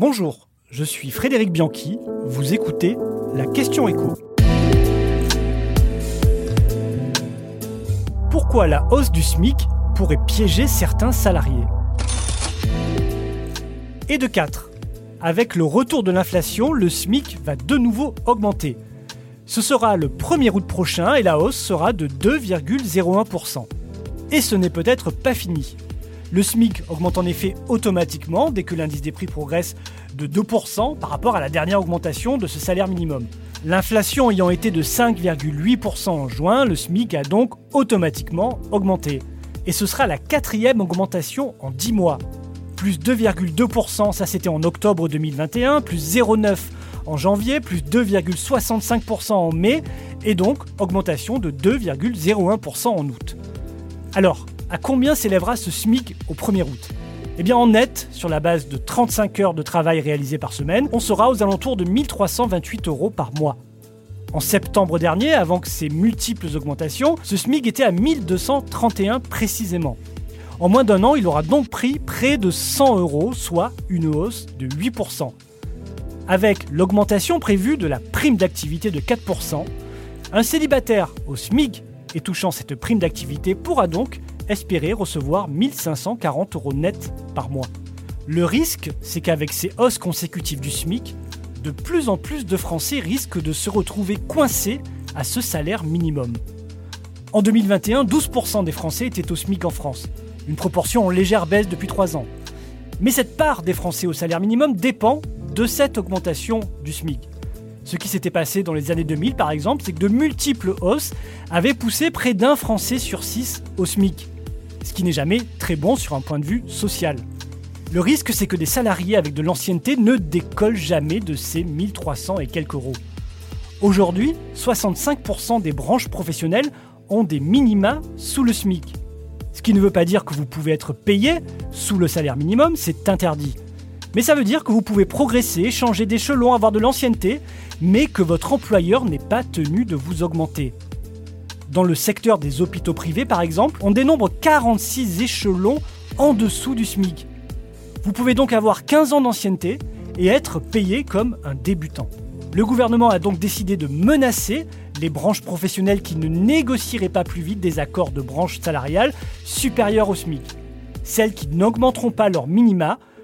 Bonjour, je suis Frédéric Bianchi, vous écoutez la question écho. Pourquoi la hausse du SMIC pourrait piéger certains salariés? Et de 4. Avec le retour de l'inflation, le SMIC va de nouveau augmenter. Ce sera le 1er août prochain et la hausse sera de 2,01%. Et ce n'est peut-être pas fini. Le SMIC augmente en effet automatiquement dès que l'indice des prix progresse de 2% par rapport à la dernière augmentation de ce salaire minimum. L'inflation ayant été de 5,8% en juin, le SMIC a donc automatiquement augmenté. Et ce sera la quatrième augmentation en 10 mois. Plus 2,2%, ça c'était en octobre 2021, plus 0,9% en janvier, plus 2,65% en mai, et donc augmentation de 2,01% en août. Alors, à combien s'élèvera ce SMIC au 1er août? Eh bien en net, sur la base de 35 heures de travail réalisées par semaine, on sera aux alentours de 1328 euros par mois. En septembre dernier, avant ces multiples augmentations, ce SMIC était à 1231 précisément. En moins d'un an, il aura donc pris près de 100 euros, soit une hausse de 8%. Avec l'augmentation prévue de la prime d'activité de 4%, un célibataire au SMIC et touchant cette prime d'activité pourra donc espérer recevoir 1540 euros net par mois. Le risque, c'est qu'avec ces hausses consécutives du SMIC, de plus en plus de Français risquent de se retrouver coincés à ce salaire minimum. En 2021, 12% des Français étaient au SMIC en France, une proportion en légère baisse depuis 3 ans. Mais cette part des Français au salaire minimum dépend de cette augmentation du SMIC. Ce qui s'était passé dans les années 2000 par exemple, c'est que de multiples hausses avaient poussé près d'un Français sur 6 au SMIC ce qui n'est jamais très bon sur un point de vue social. Le risque, c'est que des salariés avec de l'ancienneté ne décollent jamais de ces 1300 et quelques euros. Aujourd'hui, 65% des branches professionnelles ont des minima sous le SMIC. Ce qui ne veut pas dire que vous pouvez être payé sous le salaire minimum, c'est interdit. Mais ça veut dire que vous pouvez progresser, changer d'échelon, avoir de l'ancienneté, mais que votre employeur n'est pas tenu de vous augmenter. Dans le secteur des hôpitaux privés, par exemple, on dénombre 46 échelons en dessous du SMIC. Vous pouvez donc avoir 15 ans d'ancienneté et être payé comme un débutant. Le gouvernement a donc décidé de menacer les branches professionnelles qui ne négocieraient pas plus vite des accords de branche salariale supérieurs au SMIC. Celles qui n'augmenteront pas leur minima